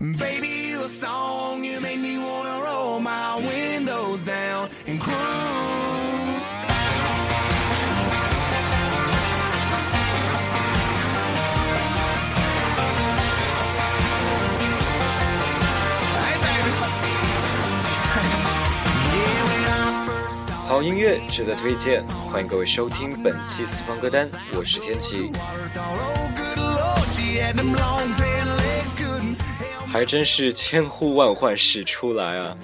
Baby, you a song, you make me wanna roll my windows down and cruise. Hey, baby. Yeah, when I first saw 好音乐值得推荐，欢迎各位收听本期私房歌单，我是天琪。还真是千呼万唤始出来啊！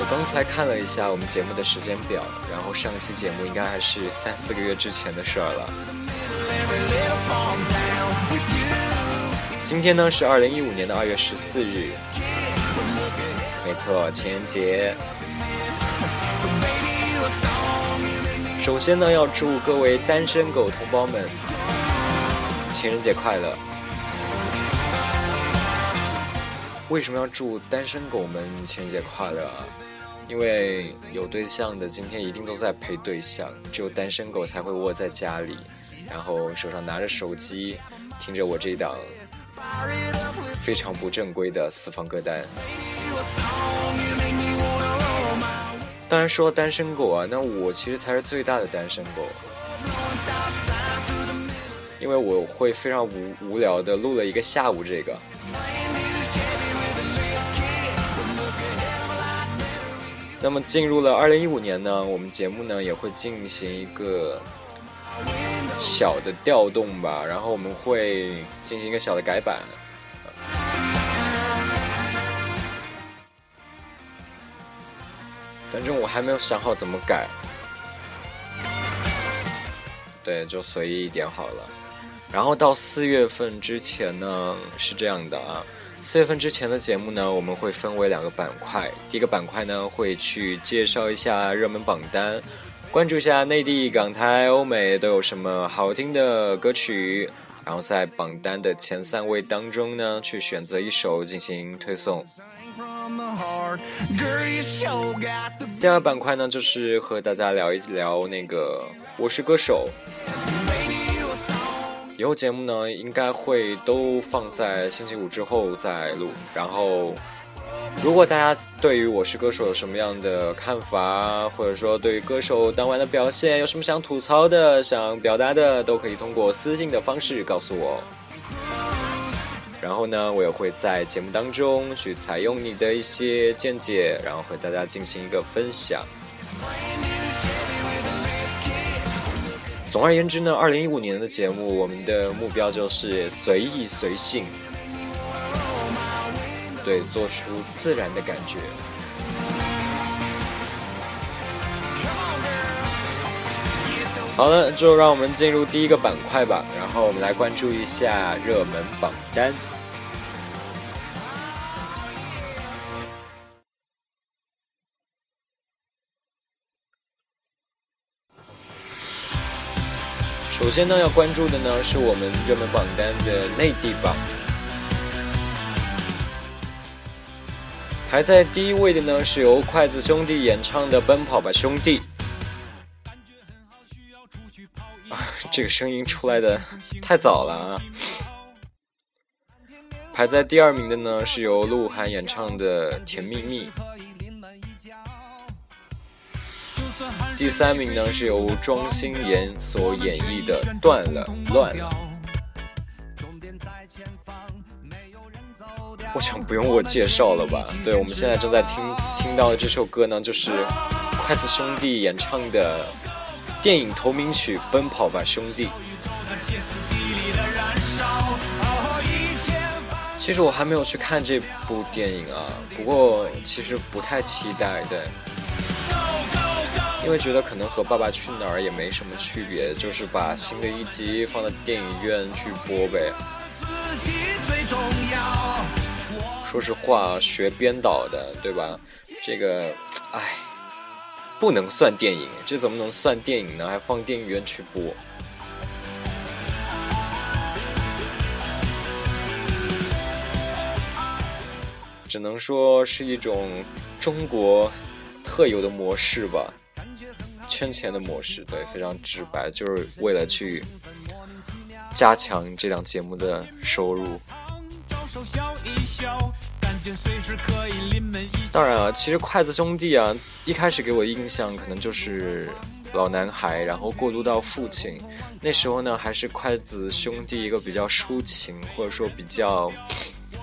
我刚才看了一下我们节目的时间表，然后上期节目应该还是三四个月之前的事儿了。今天呢是二零一五年的二月十四日，没错，情人节。首先呢，要祝各位单身狗同胞们情人节快乐。为什么要祝单身狗们情人节快乐啊？因为有对象的今天一定都在陪对象，只有单身狗才会窝在家里，然后手上拿着手机，听着我这档非常不正规的私房歌单。当然说单身狗啊，那我其实才是最大的单身狗。因为我会非常无无聊的录了一个下午这个。那么进入了二零一五年呢，我们节目呢也会进行一个小的调动吧，然后我们会进行一个小的改版。反正我还没有想好怎么改，对，就随意一点好了。然后到四月份之前呢，是这样的啊，四月份之前的节目呢，我们会分为两个板块。第一个板块呢，会去介绍一下热门榜单，关注一下内地、港台、欧美都有什么好听的歌曲，然后在榜单的前三位当中呢，去选择一首进行推送。第二个板块呢，就是和大家聊一聊那个《我是歌手》。以后节目呢，应该会都放在星期五之后再录。然后，如果大家对于《我是歌手》有什么样的看法，或者说对于歌手当晚的表现有什么想吐槽的、想表达的，都可以通过私信的方式告诉我。然后呢，我也会在节目当中去采用你的一些见解，然后和大家进行一个分享。总而言之呢，二零一五年的节目，我们的目标就是随意随性，对，做出自然的感觉。好了，就让我们进入第一个板块吧，然后我们来关注一下热门榜单。首先呢，要关注的呢是我们热门榜单的内地榜，排在第一位的呢是由筷子兄弟演唱的《奔跑吧兄弟》。啊，这个声音出来的太早了啊！排在第二名的呢是由鹿晗演唱的《甜蜜蜜》。第三名呢是由庄心妍所演绎的《断了乱了》。我想不用我介绍了吧？对，我们现在正在听听到的这首歌呢，就是筷子兄弟演唱的电影同名曲《奔跑吧兄弟》。其实我还没有去看这部电影啊，不过其实不太期待的。因为觉得可能和《爸爸去哪儿》也没什么区别，就是把新的一集放到电影院去播呗。说实话，学编导的，对吧？这个，唉，不能算电影，这怎么能算电影呢？还放电影院去播？只能说是一种中国特有的模式吧。圈钱的模式，对，非常直白，就是为了去加强这档节目的收入。当然啊，其实筷子兄弟啊，一开始给我印象可能就是老男孩，然后过渡到父亲。那时候呢，还是筷子兄弟一个比较抒情，或者说比较，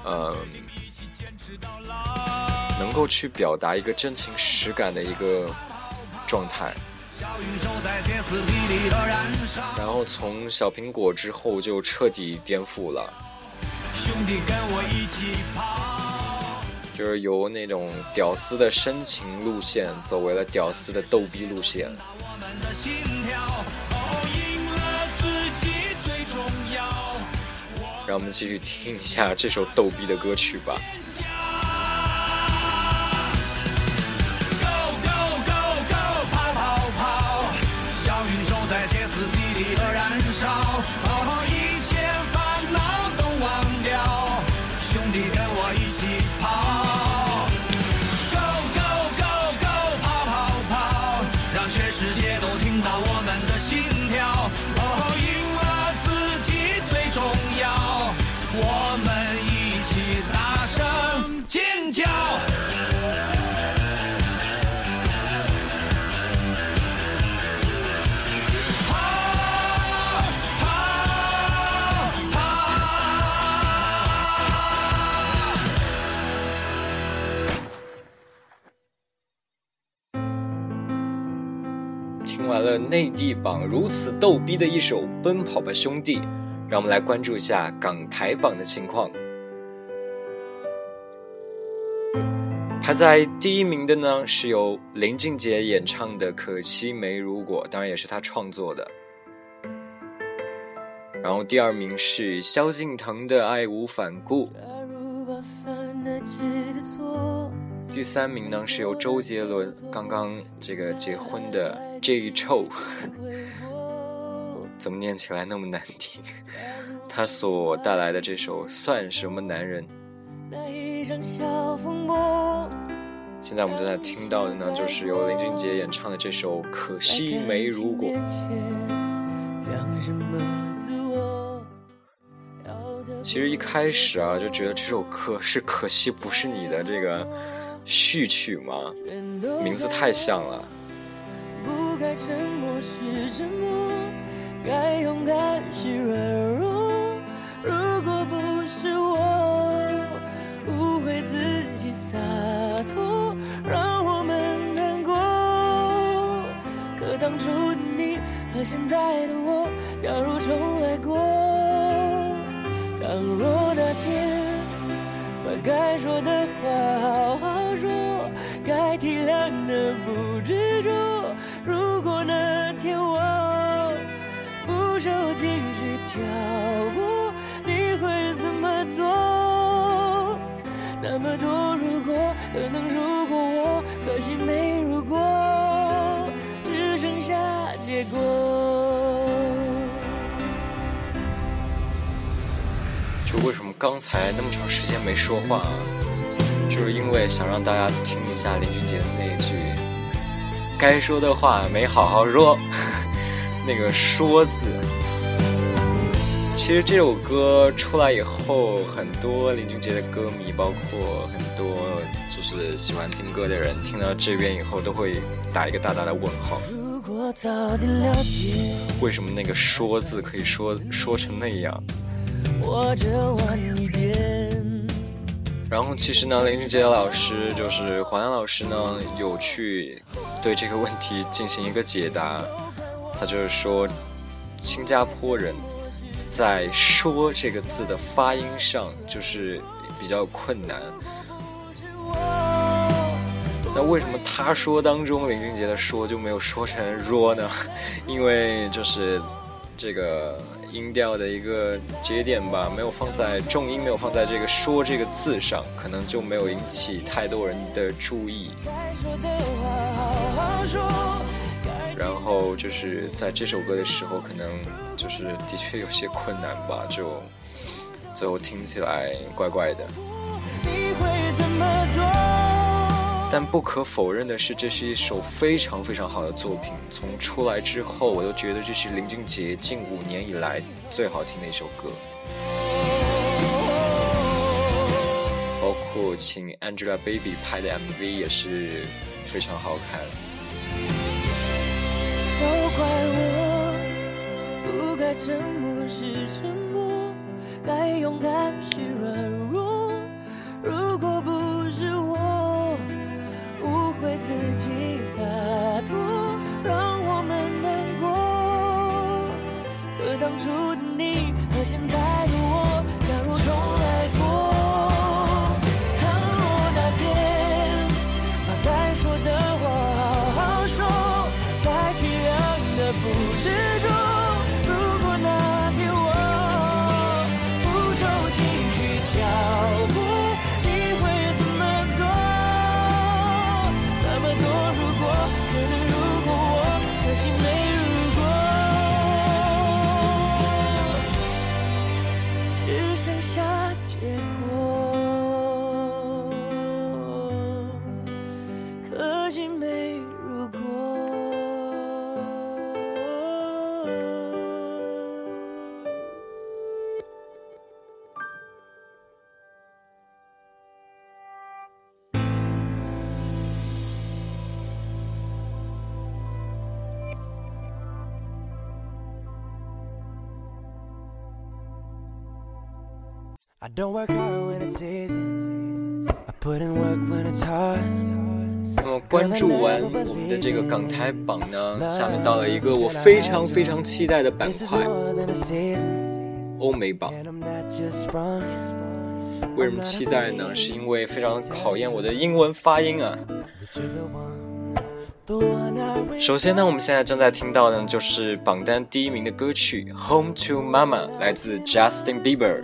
呃，能够去表达一个真情实感的一个状态。然后从小苹果之后就彻底颠覆了。兄弟跟我一起跑，就是由那种屌丝的深情路线走为了屌丝的逗逼路线。让我们继续听一下这首逗逼的歌曲吧。完了内地榜如此逗逼的一首《奔跑吧兄弟》，让我们来关注一下港台榜的情况。排在第一名的呢，是由林俊杰演唱的《可惜没如果》，当然也是他创作的。然后第二名是萧敬腾的《爱无反顾》。第三名呢，是由周杰伦刚刚这个结婚的《J 臭》，怎么念起来那么难听？他所带来的这首《算什么男人》。现在我们正在听到的呢，就是由林俊杰演唱的这首《可惜没如果》。其实一开始啊，就觉得这首歌是可惜不是你的这个。序曲吗？名字太像了。不该沉默是沉默，该勇敢是软弱。如果不是我误会自己洒脱，让我们难过。可当初的你和现在的我，假如重来过，倘若那天把该说的就为什么刚才那么长时间没说话？就是因为想让大家听一下林俊杰的那一句“该说的话没好好说”，那个“说”字。其实这首歌出来以后，很多林俊杰的歌迷，包括很多就是喜欢听歌的人，听到这边以后都会打一个大大的问号。为什么那个“说”字可以说说成那样？然后其实呢，林俊杰老师就是黄洋老师呢，有去对这个问题进行一个解答。他就是说，新加坡人在“说”这个字的发音上就是比较困难。为什么他说当中林俊杰的“说”就没有说成“若呢？因为就是这个。音调的一个节点吧，没有放在重音，没有放在这个“说”这个字上，可能就没有引起太多人的注意。然后就是在这首歌的时候，可能就是的确有些困难吧，就最后听起来怪怪的。但不可否认的是，这是一首非常非常好的作品。从出来之后，我都觉得这是林俊杰近五年以来最好听的一首歌。包括请 Angelababy 拍的 MV 也是非常好看。都怪我，不该沉默是沉默，该勇敢是 Don't work hard when it's easy. I put in work when it's hard. 那么关注完我们的这个港台榜呢，下面到了一个我非常非常期待的板块——欧美榜。为什么期待呢？是因为非常考验我的英文发音啊。首先呢，我们现在正在听到的就是榜单第一名的歌曲《Home to Mama》，来自 Justin Bieber。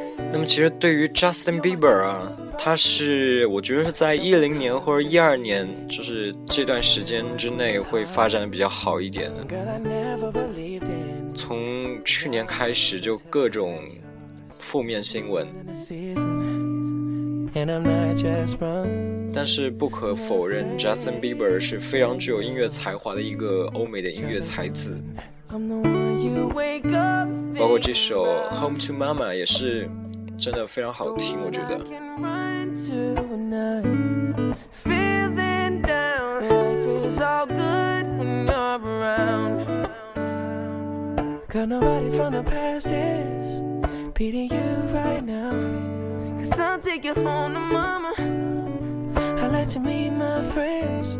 那么其实对于 Justin Bieber 啊，他是我觉得是在一零年或者一二年，就是这段时间之内会发展的比较好一点的。从去年开始就各种负面新闻，但是不可否认，Justin Bieber 是非常具有音乐才华的一个欧美的音乐才子，包括这首《Home to Mama》也是。真的非常好听，我觉得。 can run to when I'm feeling down. Life is all good when you're around. Got nobody from the past is beating you right now. Cause I'll take you home to mama. I'll let you meet my friends.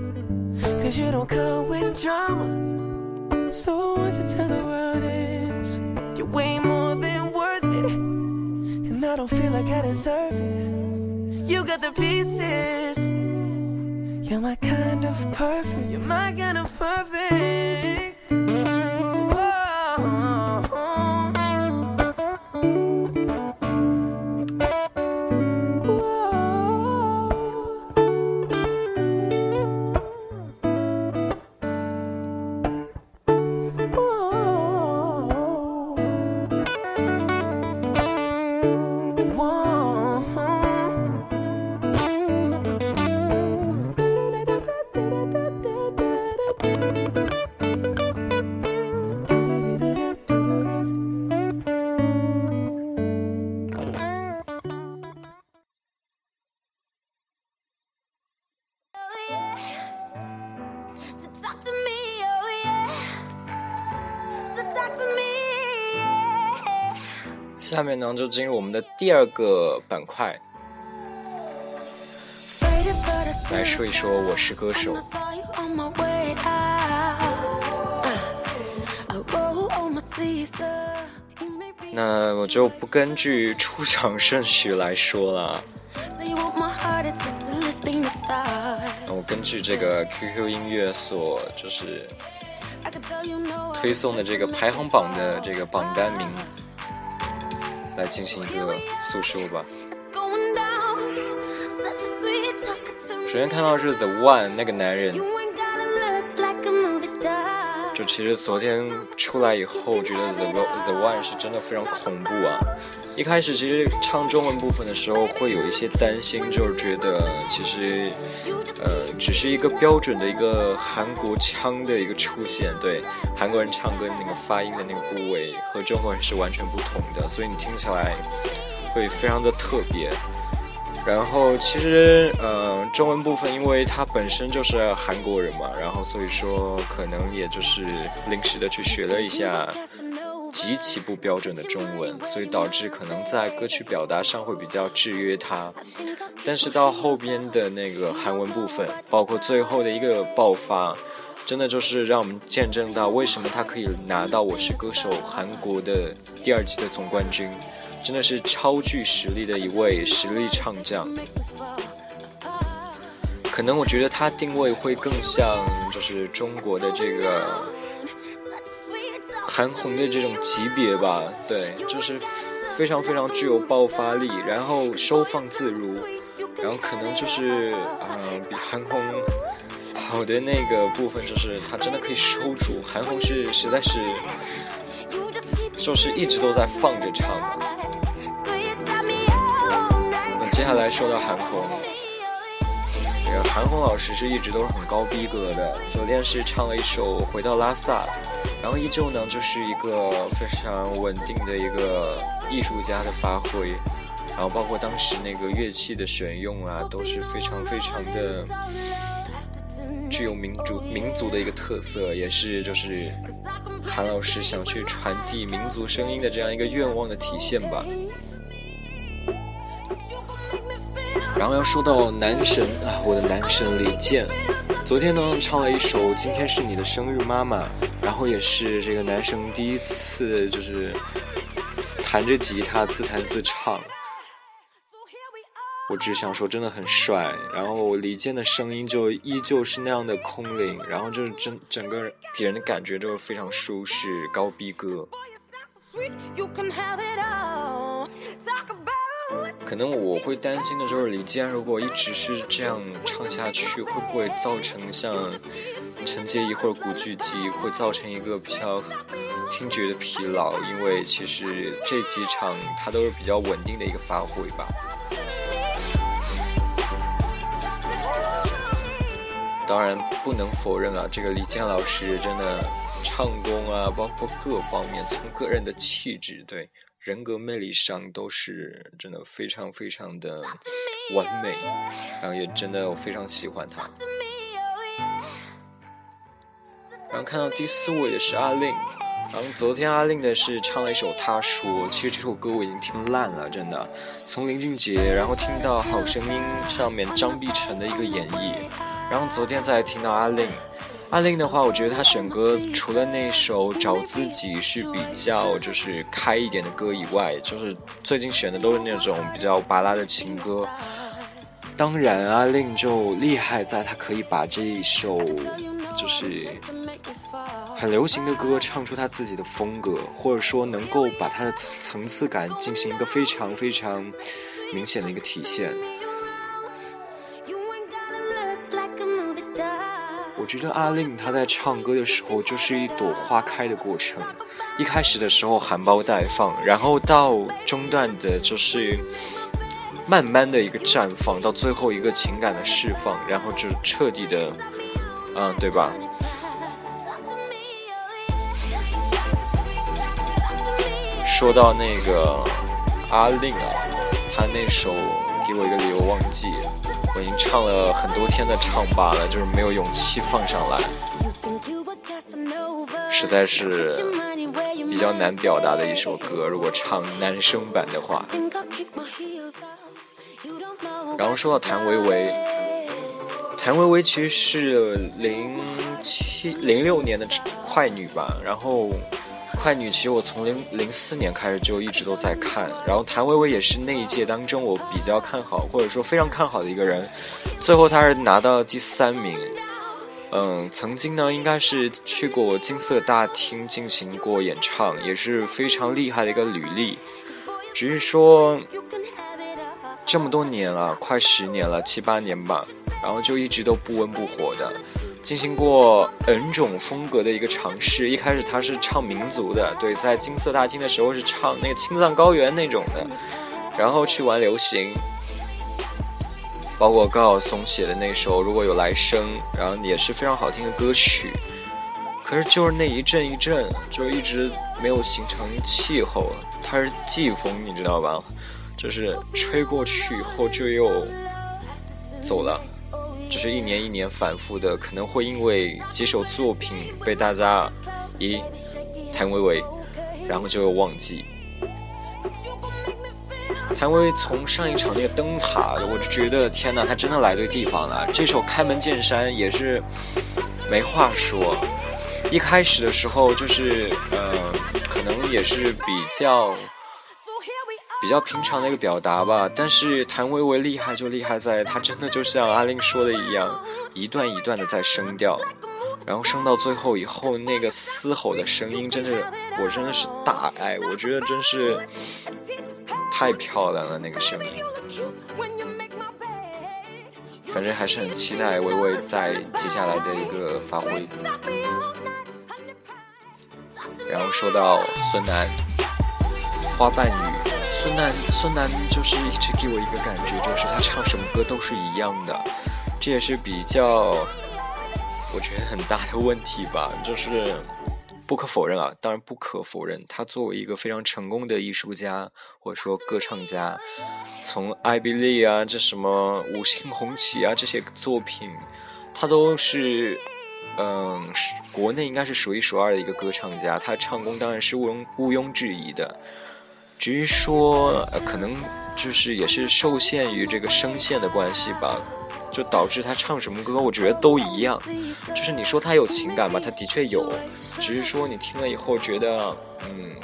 Cause you don't come with drama. So what you tell the world is you're way more than worth it. I don't feel like I deserve it. You got the pieces. You're my kind of perfect. You're my kind of perfect. 下面呢，就进入我们的第二个板块，来说一说我是歌手。那我就不根据出场顺序来说了，我根据这个 QQ 音乐所，就是推送的这个排行榜的这个榜单名。来进行一个诉说吧。首先看到是 The One 那个男人，就其实昨天出来以后，觉得 The The One 是真的非常恐怖啊。一开始其实唱中文部分的时候会有一些担心，就是觉得其实，呃，只是一个标准的一个韩国腔的一个出现，对，韩国人唱歌那个发音的那个部位和中国人是完全不同的，所以你听起来会非常的特别。然后其实，呃，中文部分因为他本身就是韩国人嘛，然后所以说可能也就是临时的去学了一下。极其不标准的中文，所以导致可能在歌曲表达上会比较制约他。但是到后边的那个韩文部分，包括最后的一个爆发，真的就是让我们见证到为什么他可以拿到《我是歌手》韩国的第二季的总冠军，真的是超具实力的一位实力唱将。可能我觉得他定位会更像就是中国的这个。韩红的这种级别吧，对，就是非常非常具有爆发力，然后收放自如，然后可能就是啊，比韩红好的那个部分就是他真的可以收住。韩红是实在是，就是一直都在放着唱嘛。那接下来说到韩红，韩红老师是一直都是很高逼格的，昨天是唱了一首《回到拉萨》。然后依旧呢，就是一个非常稳定的一个艺术家的发挥，然后包括当时那个乐器的选用啊，都是非常非常的具有民族民族的一个特色，也是就是韩老师想去传递民族声音的这样一个愿望的体现吧。然后要说到男神啊，我的男神李健。昨天呢，唱了一首《今天是你的生日，妈妈》，然后也是这个男生第一次就是弹着吉他自弹自唱。我只想说，真的很帅。然后李健的声音就依旧是那样的空灵，然后就是整整个给人的感觉就是非常舒适、高逼格。可能我会担心的就是李健，如果一直是这样唱下去，会不会造成像陈洁仪或者古巨基，会造成一个比较听觉的疲劳？因为其实这几场他都是比较稳定的一个发挥吧。当然不能否认啊，这个李健老师真的唱功啊，包括各方面，从个人的气质对。人格魅力上都是真的非常非常的完美，然后也真的我非常喜欢他。然后看到第四位的是阿令，然后昨天阿令的是唱了一首《他说》，其实这首歌我已经听烂了，真的。从林俊杰，然后听到《好声音》上面张碧晨的一个演绎，然后昨天再听到阿令。阿令的话，我觉得他选歌除了那首找自己是比较就是开一点的歌以外，就是最近选的都是那种比较巴拉的情歌。当然，阿令就厉害在他可以把这一首就是很流行的歌唱出他自己的风格，或者说能够把他的层层次感进行一个非常非常明显的一个体现。觉得阿令他在唱歌的时候就是一朵花开的过程，一开始的时候含苞待放，然后到中段的就是慢慢的一个绽放，到最后一个情感的释放，然后就彻底的，嗯，对吧？说到那个阿令啊，他那首《给我一个理由忘记》。我已经唱了很多天的唱罢了，就是没有勇气放上来，实在是比较难表达的一首歌。如果唱男生版的话，然后说到谭维维，谭维维其实是零七零六年的快女吧，然后快女》其实我从零零四年开始就一直都在看，然后谭维维也是那一届当中我比较看好或者说非常看好的一个人，最后她是拿到第三名。嗯，曾经呢应该是去过金色大厅进行过演唱，也是非常厉害的一个履历。只是说这么多年了，快十年了，七八年吧，然后就一直都不温不火的。进行过 N 种风格的一个尝试，一开始他是唱民族的，对，在金色大厅的时候是唱那个青藏高原那种的，然后去玩流行，包括高晓松写的那首《如果有来生》，然后也是非常好听的歌曲。可是就是那一阵一阵，就一直没有形成气候，它是季风，你知道吧？就是吹过去以后就又走了。就是一年一年反复的，可能会因为几首作品被大家咦谭维维，然后就又忘记。谭维维从上一场那个灯塔，我就觉得天哪，他真的来对地方了。这首《开门见山》也是没话说，一开始的时候就是呃，可能也是比较。比较平常的一个表达吧，但是谭维维厉害就厉害在，她真的就像阿令说的一样，一段一段的在升调，然后升到最后以后，那个嘶吼的声音，真的，我真的是大爱，我觉得真是太漂亮了那个声音，反正还是很期待维维在接下来的一个发挥。然后说到孙楠，花瓣雨。孙楠，孙楠就是一直给我一个感觉，就是他唱什么歌都是一样的，这也是比较，我觉得很大的问题吧。就是不可否认啊，当然不可否认，他作为一个非常成功的艺术家或者说歌唱家，从《艾比利》啊，这什么《五星红旗》啊这些作品，他都是，嗯，国内应该是数一数二的一个歌唱家，他唱功当然是毋庸毋庸置疑的。只是说，可能就是也是受限于这个声线的关系吧，就导致他唱什么歌，我觉得都一样。就是你说他有情感吧，他的确有，只是说你听了以后觉得，嗯，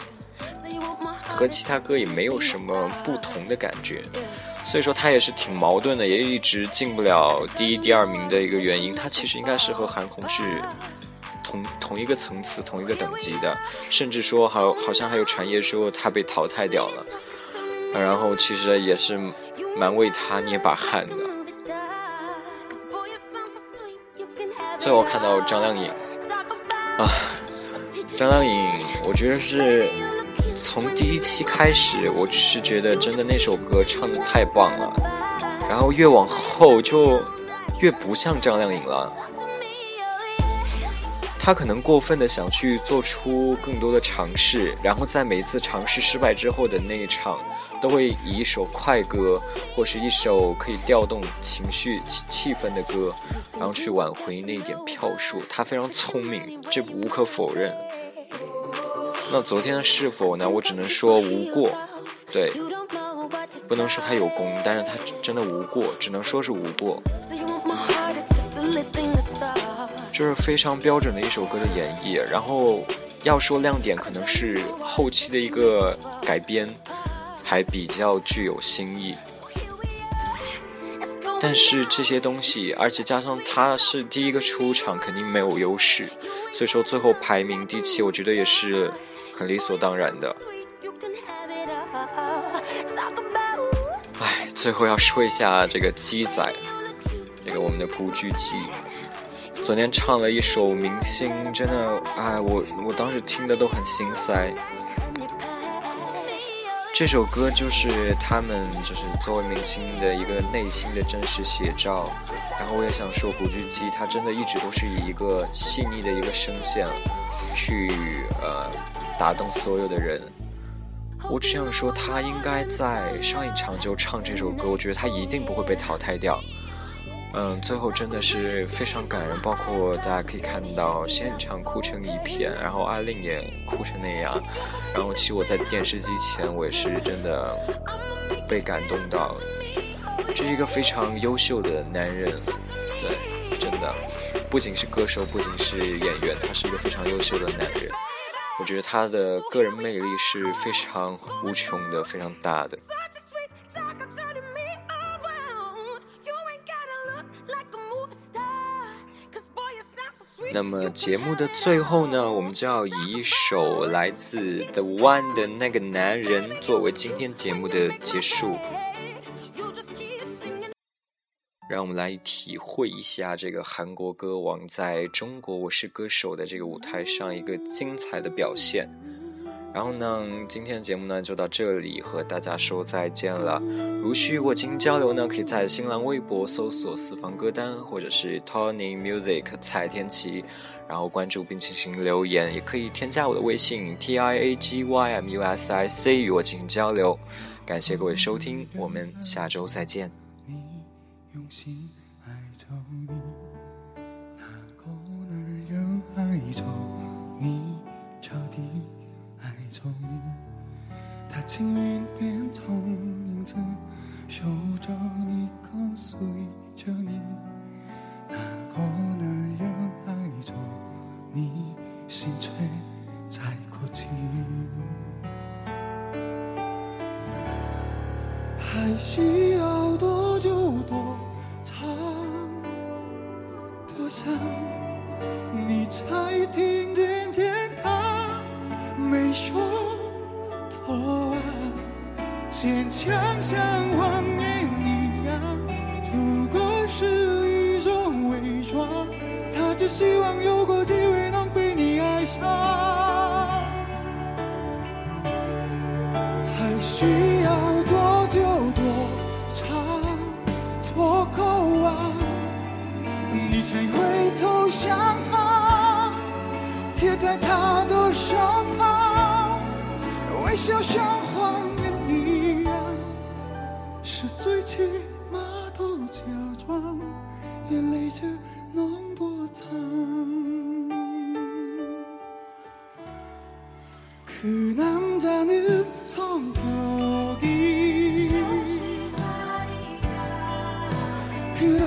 和其他歌也没有什么不同的感觉。所以说他也是挺矛盾的，也一直进不了第一、第二名的一个原因。他其实应该是和韩红是。同同一个层次、同一个等级的，甚至说好好像还有传言说他被淘汰掉了，然后其实也是蛮为他捏把汗的。最后看到张靓颖啊，张靓颖，我觉得是从第一期开始，我是觉得真的那首歌唱的太棒了，然后越往后就越不像张靓颖了。他可能过分的想去做出更多的尝试，然后在每次尝试失败之后的那一场，都会以一首快歌或是一首可以调动情绪气气氛的歌，然后去挽回那一点票数。他非常聪明，这无可否认。那昨天的是否呢？我只能说无过，对，不能说他有功，但是他真的无过，只能说是无过。就是非常标准的一首歌的演绎，然后要说亮点，可能是后期的一个改编，还比较具有新意。但是这些东西，而且加上他是第一个出场，肯定没有优势，所以说最后排名第七，我觉得也是很理所当然的。哎，最后要说一下这个鸡仔，这个我们的古巨基。昨天唱了一首《明星》，真的，哎，我我当时听的都很心塞。这首歌就是他们就是作为明星的一个内心的真实写照。然后我也想说，古巨基他真的一直都是以一个细腻的一个声线去呃打动所有的人。我只想说，他应该在上一场就唱这首歌，我觉得他一定不会被淘汰掉。嗯，最后真的是非常感人，包括大家可以看到现场哭成一片，然后阿令也哭成那样，然后其实我在电视机前我也是真的被感动到，这是一个非常优秀的男人，对，真的，不仅是歌手，不仅是演员，他是一个非常优秀的男人。我觉得他的个人魅力是非常无穷的，非常大的。那么节目的最后呢，我们就要以一首来自 The One 的那个男人作为今天节目的结束。让我们来体会一下这个韩国歌王在中国《我是歌手》的这个舞台上一个精彩的表现。然后呢，今天的节目呢就到这里，和大家说再见了。如需与我进行交流呢，可以在新浪微博搜索“私房歌单”或者是 Tony Music 蔡天琪，然后关注并进行留言，也可以添加我的微信 T I A G Y M U S I C 与我进行交流。感谢各位收听，我们下周再见。你用心爱着你，那个男人爱着情云变成影子，守着你，跟随着你。那个男人爱着你，心却在哭泣。还需要多久多长多长，你才听见天堂没有头啊？坚强像谎言一样，不过是一种伪装。他只希望有个机会能被你爱上。还需要多久多长多够啊？你才会投向他，贴在他的身旁，微笑像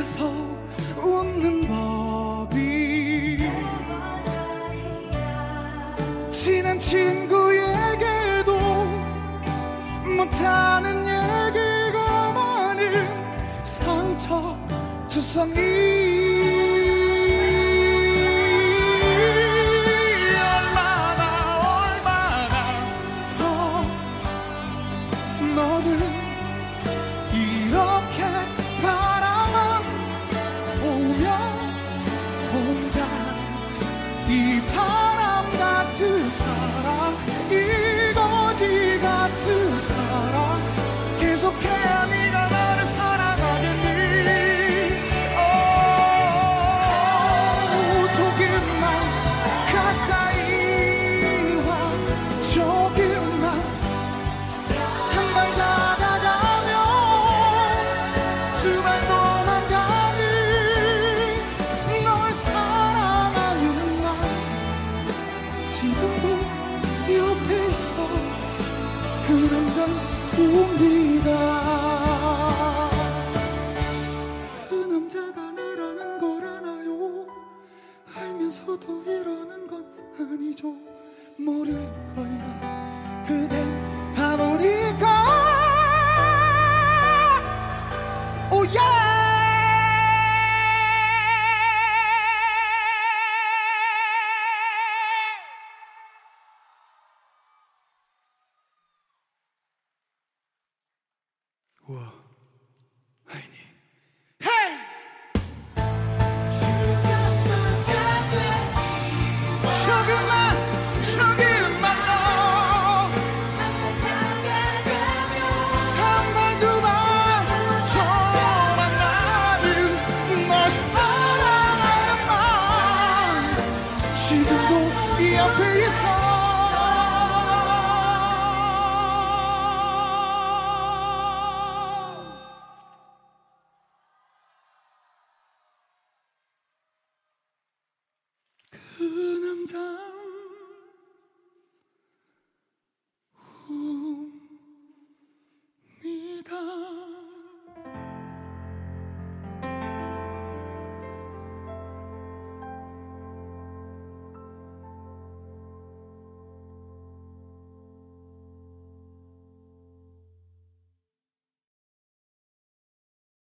was whole.